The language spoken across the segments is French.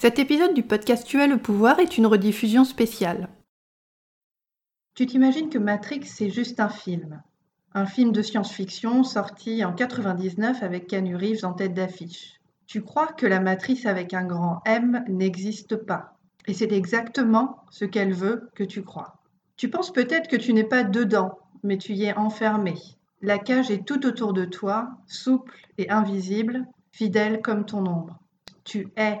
Cet épisode du podcast Tu as le pouvoir est une rediffusion spéciale. Tu t'imagines que Matrix c'est juste un film. Un film de science-fiction sorti en 99 avec Keanu Reeves en tête d'affiche. Tu crois que la matrice avec un grand M n'existe pas. Et c'est exactement ce qu'elle veut que tu crois. Tu penses peut-être que tu n'es pas dedans, mais tu y es enfermé. La cage est tout autour de toi, souple et invisible, fidèle comme ton ombre. Tu es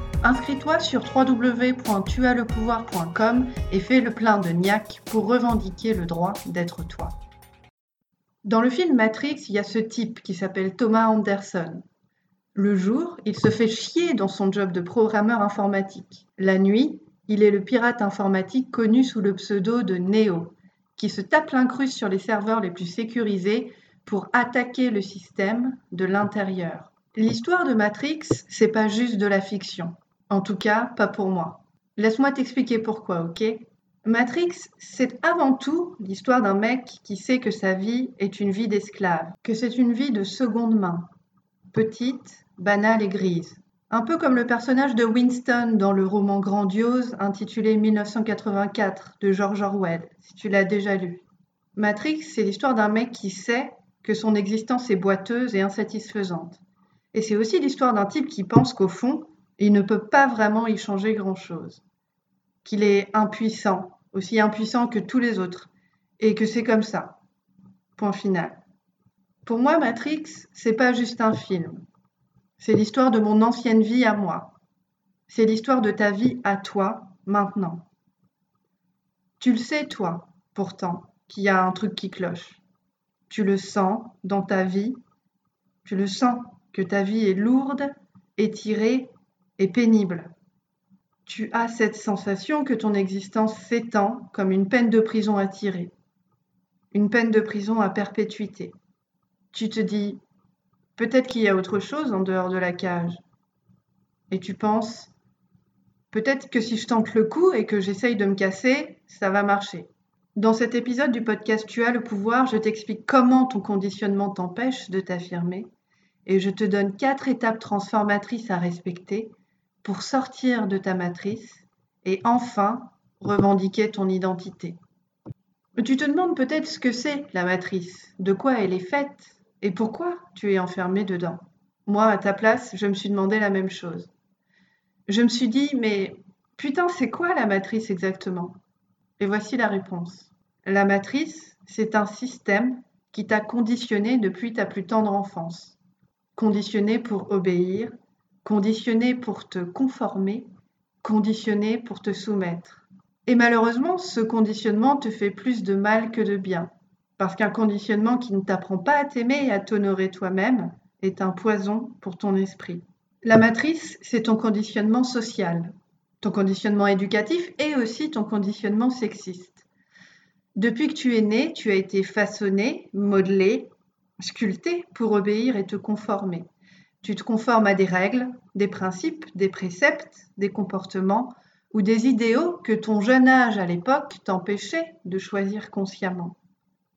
Inscris-toi sur www.tuaslepouvoir.com et fais le plein de niaque pour revendiquer le droit d'être toi. Dans le film Matrix, il y a ce type qui s'appelle Thomas Anderson. Le jour, il se fait chier dans son job de programmeur informatique. La nuit, il est le pirate informatique connu sous le pseudo de Neo, qui se tape l'incruste sur les serveurs les plus sécurisés pour attaquer le système de l'intérieur. L'histoire de Matrix, c'est pas juste de la fiction. En tout cas, pas pour moi. Laisse-moi t'expliquer pourquoi, ok? Matrix, c'est avant tout l'histoire d'un mec qui sait que sa vie est une vie d'esclave, que c'est une vie de seconde main, petite, banale et grise. Un peu comme le personnage de Winston dans le roman grandiose intitulé 1984 de George Orwell, si tu l'as déjà lu. Matrix, c'est l'histoire d'un mec qui sait que son existence est boiteuse et insatisfaisante. Et c'est aussi l'histoire d'un type qui pense qu'au fond, il ne peut pas vraiment y changer grand-chose. Qu'il est impuissant, aussi impuissant que tous les autres, et que c'est comme ça. Point final. Pour moi, Matrix, c'est pas juste un film. C'est l'histoire de mon ancienne vie à moi. C'est l'histoire de ta vie à toi, maintenant. Tu le sais, toi, pourtant, qu'il y a un truc qui cloche. Tu le sens dans ta vie. Tu le sens que ta vie est lourde, étirée pénible. Tu as cette sensation que ton existence s'étend comme une peine de prison à tirer, une peine de prison à perpétuité. Tu te dis, peut-être qu'il y a autre chose en dehors de la cage. Et tu penses, peut-être que si je tente le coup et que j'essaye de me casser, ça va marcher. Dans cet épisode du podcast Tu as le pouvoir, je t'explique comment ton conditionnement t'empêche de t'affirmer et je te donne quatre étapes transformatrices à respecter pour sortir de ta matrice et enfin revendiquer ton identité. Tu te demandes peut-être ce que c'est la matrice, de quoi elle est faite et pourquoi tu es enfermé dedans. Moi, à ta place, je me suis demandé la même chose. Je me suis dit, mais putain, c'est quoi la matrice exactement? Et voici la réponse. La matrice, c'est un système qui t'a conditionné depuis ta plus tendre enfance. Conditionné pour obéir, conditionné pour te conformer, conditionné pour te soumettre. Et malheureusement, ce conditionnement te fait plus de mal que de bien, parce qu'un conditionnement qui ne t'apprend pas à t'aimer et à t'honorer toi-même est un poison pour ton esprit. La matrice, c'est ton conditionnement social, ton conditionnement éducatif et aussi ton conditionnement sexiste. Depuis que tu es né, tu as été façonné, modelé, sculpté pour obéir et te conformer. Tu te conformes à des règles, des principes, des préceptes, des comportements ou des idéaux que ton jeune âge à l'époque t'empêchait de choisir consciemment.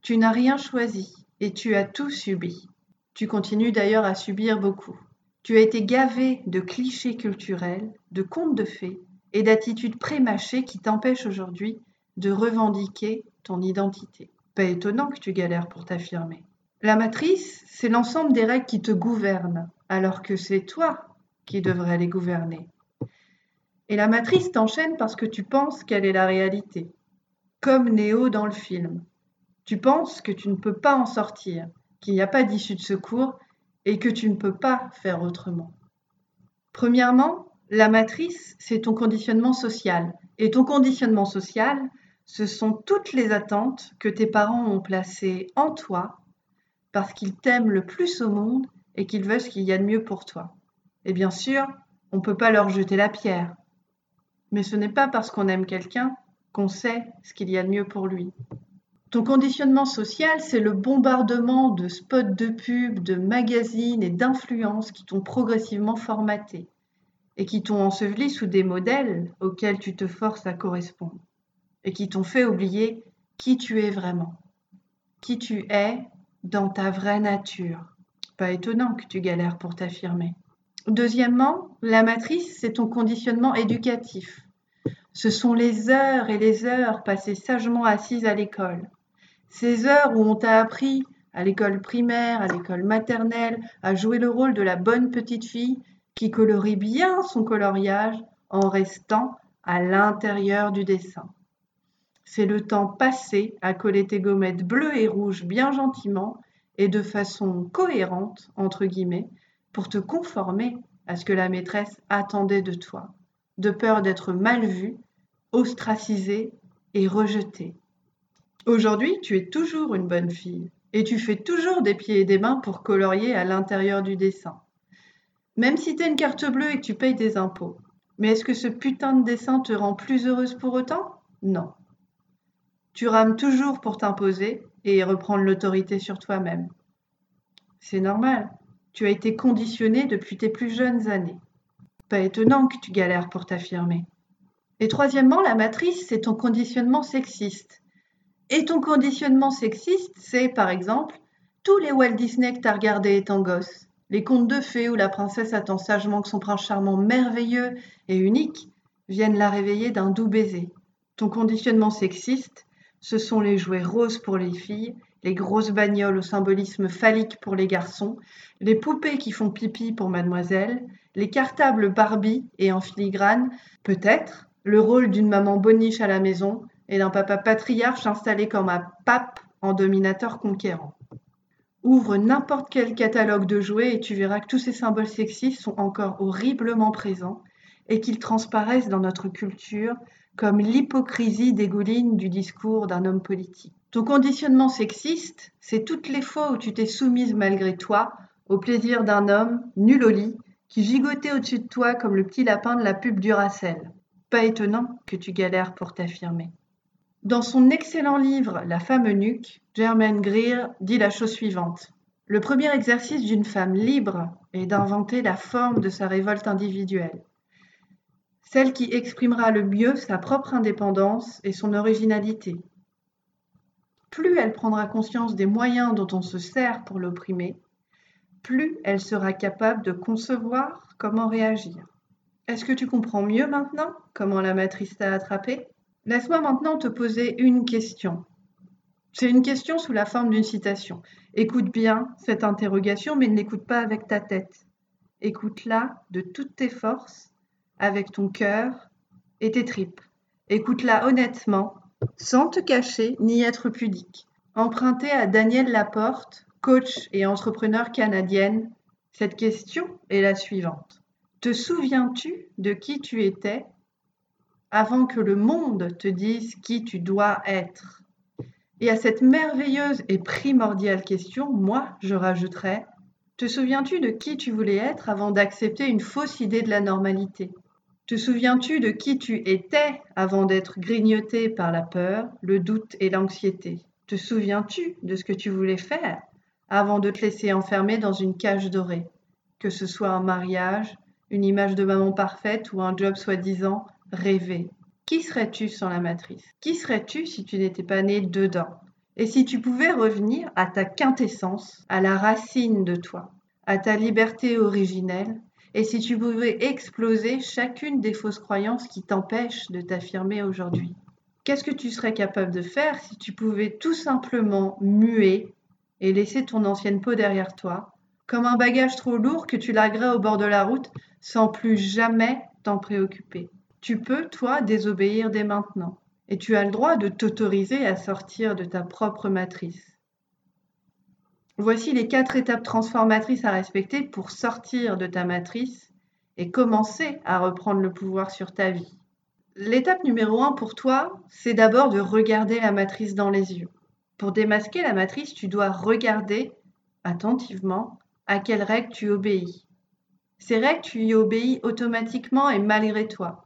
Tu n'as rien choisi et tu as tout subi. Tu continues d'ailleurs à subir beaucoup. Tu as été gavé de clichés culturels, de contes de fées et d'attitudes prémâchées qui t'empêchent aujourd'hui de revendiquer ton identité. Pas étonnant que tu galères pour t'affirmer. La matrice, c'est l'ensemble des règles qui te gouvernent, alors que c'est toi qui devrais les gouverner. Et la matrice t'enchaîne parce que tu penses qu'elle est la réalité, comme Néo dans le film. Tu penses que tu ne peux pas en sortir, qu'il n'y a pas d'issue de secours et que tu ne peux pas faire autrement. Premièrement, la matrice, c'est ton conditionnement social. Et ton conditionnement social, ce sont toutes les attentes que tes parents ont placées en toi parce qu'ils t'aiment le plus au monde et qu'ils veulent ce qu'il y a de mieux pour toi. Et bien sûr, on ne peut pas leur jeter la pierre. Mais ce n'est pas parce qu'on aime quelqu'un qu'on sait ce qu'il y a de mieux pour lui. Ton conditionnement social, c'est le bombardement de spots de pub, de magazines et d'influences qui t'ont progressivement formaté et qui t'ont enseveli sous des modèles auxquels tu te forces à correspondre et qui t'ont fait oublier qui tu es vraiment, qui tu es dans ta vraie nature. Pas étonnant que tu galères pour t'affirmer. Deuxièmement, la matrice, c'est ton conditionnement éducatif. Ce sont les heures et les heures passées sagement assises à l'école, ces heures où on t'a appris, à l'école primaire, à l'école maternelle, à jouer le rôle de la bonne petite fille qui colorie bien son coloriage en restant à l'intérieur du dessin. C'est le temps passé à coller tes gommettes bleues et rouges bien gentiment et de façon cohérente, entre guillemets, pour te conformer à ce que la maîtresse attendait de toi, de peur d'être mal vue, ostracisée et rejetée. Aujourd'hui, tu es toujours une bonne fille et tu fais toujours des pieds et des mains pour colorier à l'intérieur du dessin. Même si tu as une carte bleue et que tu payes des impôts. Mais est-ce que ce putain de dessin te rend plus heureuse pour autant? Non. Tu rames toujours pour t'imposer et reprendre l'autorité sur toi-même. C'est normal. Tu as été conditionné depuis tes plus jeunes années. Pas étonnant que tu galères pour t'affirmer. Et troisièmement, la matrice, c'est ton conditionnement sexiste. Et ton conditionnement sexiste, c'est par exemple tous les Walt Disney que t'as regardés étant gosse, les contes de fées où la princesse attend sagement que son prince charmant merveilleux et unique vienne la réveiller d'un doux baiser. Ton conditionnement sexiste, ce sont les jouets roses pour les filles, les grosses bagnoles au symbolisme phallique pour les garçons, les poupées qui font pipi pour mademoiselle, les cartables Barbie et en filigrane, peut-être, le rôle d'une maman boniche à la maison, et d'un papa patriarche installé comme un pape en dominateur conquérant. Ouvre n'importe quel catalogue de jouets et tu verras que tous ces symboles sexistes sont encore horriblement présents et qu'ils transparaissent dans notre culture comme l'hypocrisie dégouline du discours d'un homme politique. Ton conditionnement sexiste, c'est toutes les fois où tu t'es soumise malgré toi au plaisir d'un homme, nul au lit, qui gigotait au-dessus de toi comme le petit lapin de la pub Duracell. Pas étonnant que tu galères pour t'affirmer. Dans son excellent livre La femme eunuque, Germaine Greer dit la chose suivante. Le premier exercice d'une femme libre est d'inventer la forme de sa révolte individuelle, celle qui exprimera le mieux sa propre indépendance et son originalité. Plus elle prendra conscience des moyens dont on se sert pour l'opprimer, plus elle sera capable de concevoir comment réagir. Est-ce que tu comprends mieux maintenant comment la matrice t'a attrapé? Laisse-moi maintenant te poser une question. C'est une question sous la forme d'une citation. Écoute bien cette interrogation, mais ne l'écoute pas avec ta tête. Écoute-la de toutes tes forces, avec ton cœur et tes tripes. Écoute-la honnêtement, sans te cacher ni être pudique. Empruntée à Danielle Laporte, coach et entrepreneur canadienne, cette question est la suivante. Te souviens-tu de qui tu étais avant que le monde te dise qui tu dois être? Et à cette merveilleuse et primordiale question, moi, je rajouterais, te souviens-tu de qui tu voulais être avant d'accepter une fausse idée de la normalité? Te souviens-tu de qui tu étais avant d'être grignoté par la peur, le doute et l'anxiété? Te souviens-tu de ce que tu voulais faire avant de te laisser enfermer dans une cage dorée? Que ce soit un mariage, une image de maman parfaite ou un job soi-disant rêver. Qui serais-tu sans la matrice? Qui serais-tu si tu n'étais pas né dedans? Et si tu pouvais revenir à ta quintessence, à la racine de toi, à ta liberté originelle, et si tu pouvais exploser chacune des fausses croyances qui t'empêchent de t'affirmer aujourd'hui Qu'est-ce que tu serais capable de faire si tu pouvais tout simplement muer et laisser ton ancienne peau derrière toi, comme un bagage trop lourd que tu larguerais au bord de la route sans plus jamais t'en préoccuper? Tu peux, toi, désobéir dès maintenant. Et tu as le droit de t'autoriser à sortir de ta propre matrice. Voici les quatre étapes transformatrices à respecter pour sortir de ta matrice et commencer à reprendre le pouvoir sur ta vie. L'étape numéro un pour toi, c'est d'abord de regarder la matrice dans les yeux. Pour démasquer la matrice, tu dois regarder attentivement à quelles règles tu obéis. Ces règles, tu y obéis automatiquement et malgré toi.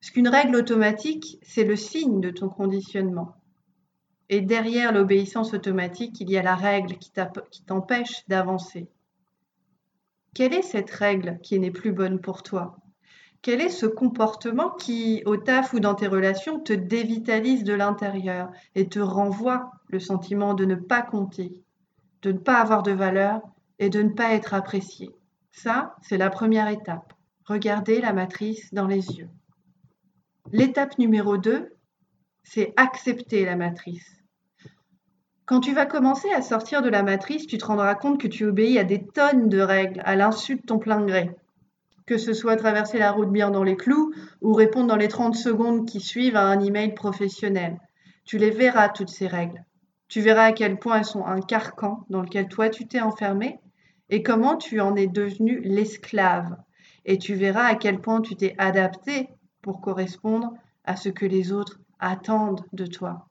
Parce qu'une règle automatique, c'est le signe de ton conditionnement. Et derrière l'obéissance automatique, il y a la règle qui t'empêche d'avancer. Quelle est cette règle qui n'est plus bonne pour toi? Quel est ce comportement qui, au taf ou dans tes relations, te dévitalise de l'intérieur et te renvoie le sentiment de ne pas compter, de ne pas avoir de valeur et de ne pas être apprécié? Ça, c'est la première étape. Regardez la matrice dans les yeux. L'étape numéro 2, c'est accepter la matrice. Quand tu vas commencer à sortir de la matrice, tu te rendras compte que tu obéis à des tonnes de règles à l'insu de ton plein gré. Que ce soit traverser la route bien dans les clous ou répondre dans les 30 secondes qui suivent à un email professionnel. Tu les verras, toutes ces règles. Tu verras à quel point elles sont un carcan dans lequel toi tu t'es enfermé et comment tu en es devenu l'esclave. Et tu verras à quel point tu t'es adapté pour correspondre à ce que les autres attendent de toi.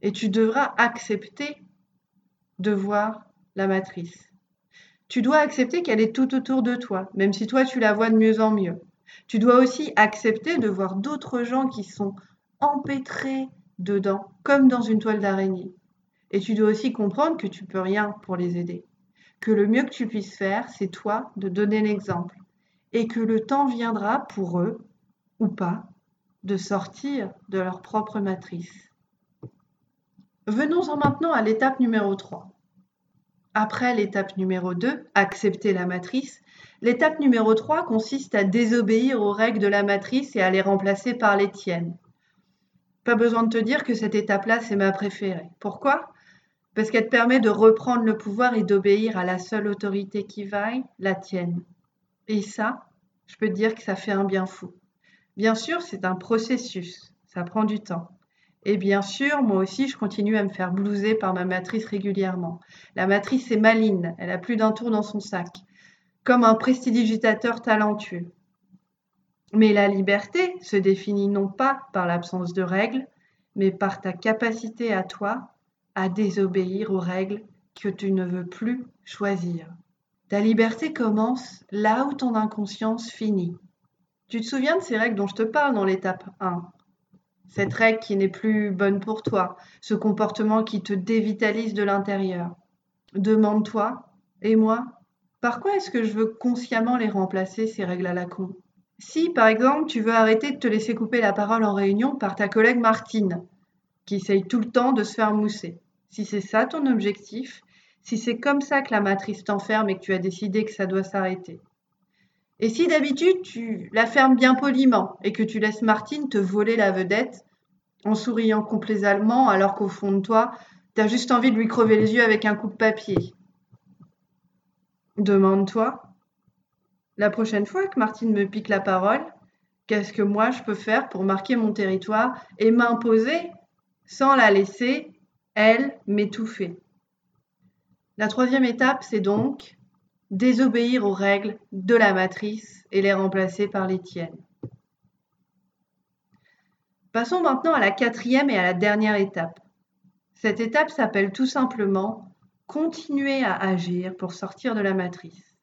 Et tu devras accepter de voir la matrice. Tu dois accepter qu'elle est tout autour de toi, même si toi tu la vois de mieux en mieux. Tu dois aussi accepter de voir d'autres gens qui sont empêtrés dedans, comme dans une toile d'araignée. Et tu dois aussi comprendre que tu peux rien pour les aider. Que le mieux que tu puisses faire, c'est toi de donner l'exemple. Et que le temps viendra pour eux, ou pas, de sortir de leur propre matrice. Venons-en maintenant à l'étape numéro 3. Après l'étape numéro 2, accepter la matrice, l'étape numéro 3 consiste à désobéir aux règles de la matrice et à les remplacer par les tiennes. Pas besoin de te dire que cette étape-là, c'est ma préférée. Pourquoi? Parce qu'elle te permet de reprendre le pouvoir et d'obéir à la seule autorité qui vaille, la tienne. Et ça, je peux te dire que ça fait un bien fou. Bien sûr, c'est un processus, ça prend du temps. Et bien sûr, moi aussi, je continue à me faire blouser par ma matrice régulièrement. La matrice est maligne, elle a plus d'un tour dans son sac, comme un prestidigitateur talentueux. Mais la liberté se définit non pas par l'absence de règles, mais par ta capacité à toi à désobéir aux règles que tu ne veux plus choisir. Ta liberté commence là où ton inconscience finit. Tu te souviens de ces règles dont je te parle dans l'étape 1 Cette règle qui n'est plus bonne pour toi, ce comportement qui te dévitalise de l'intérieur. Demande-toi, et moi, par quoi est-ce que je veux consciemment les remplacer, ces règles à la con? Si, par exemple, tu veux arrêter de te laisser couper la parole en réunion par ta collègue Martine, qui essaye tout le temps de se faire mousser, si c'est ça ton objectif, si c'est comme ça que la matrice t'enferme et que tu as décidé que ça doit s'arrêter, et si d'habitude tu la fermes bien poliment et que tu laisses Martine te voler la vedette en souriant complaisamment alors qu'au fond de toi, tu as juste envie de lui crever les yeux avec un coup de papier. Demande-toi, la prochaine fois que Martine me pique la parole, qu'est-ce que moi je peux faire pour marquer mon territoire et m'imposer sans la laisser, elle, m'étouffer? La troisième étape, c'est donc désobéir aux règles de la matrice et les remplacer par les tiennes. Passons maintenant à la quatrième et à la dernière étape. Cette étape s'appelle tout simplement continuer à agir pour sortir de la matrice.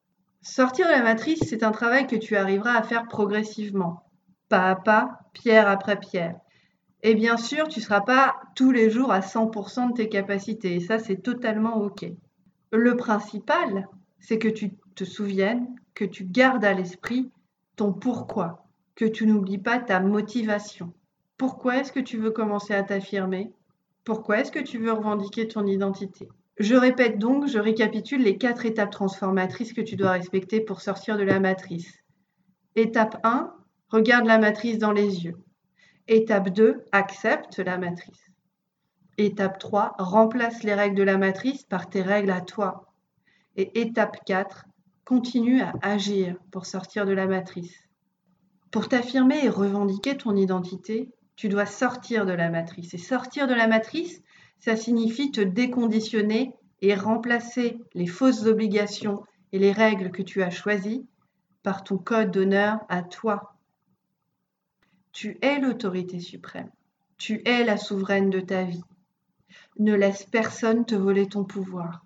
Sortir de la matrice, c'est un travail que tu arriveras à faire progressivement, pas à pas, pierre après pierre. Et bien sûr, tu ne seras pas tous les jours à 100% de tes capacités, et ça, c'est totalement OK. Le principal, c'est que tu te souviennes, que tu gardes à l'esprit ton pourquoi, que tu n'oublies pas ta motivation. Pourquoi est-ce que tu veux commencer à t'affirmer? Pourquoi est-ce que tu veux revendiquer ton identité? Je répète donc, je récapitule les quatre étapes transformatrices que tu dois respecter pour sortir de la matrice. Étape 1, regarde la matrice dans les yeux. Étape 2, accepte la matrice. Étape 3, remplace les règles de la matrice par tes règles à toi, et étape 4, continue à agir pour sortir de la matrice. Pour t'affirmer et revendiquer ton identité, tu dois sortir de la matrice. Et sortir de la matrice, ça signifie te déconditionner et remplacer les fausses obligations et les règles que tu as choisies par ton code d'honneur à toi. Tu es l'autorité suprême. Tu es la souveraine de ta vie. Ne laisse personne te voler ton pouvoir.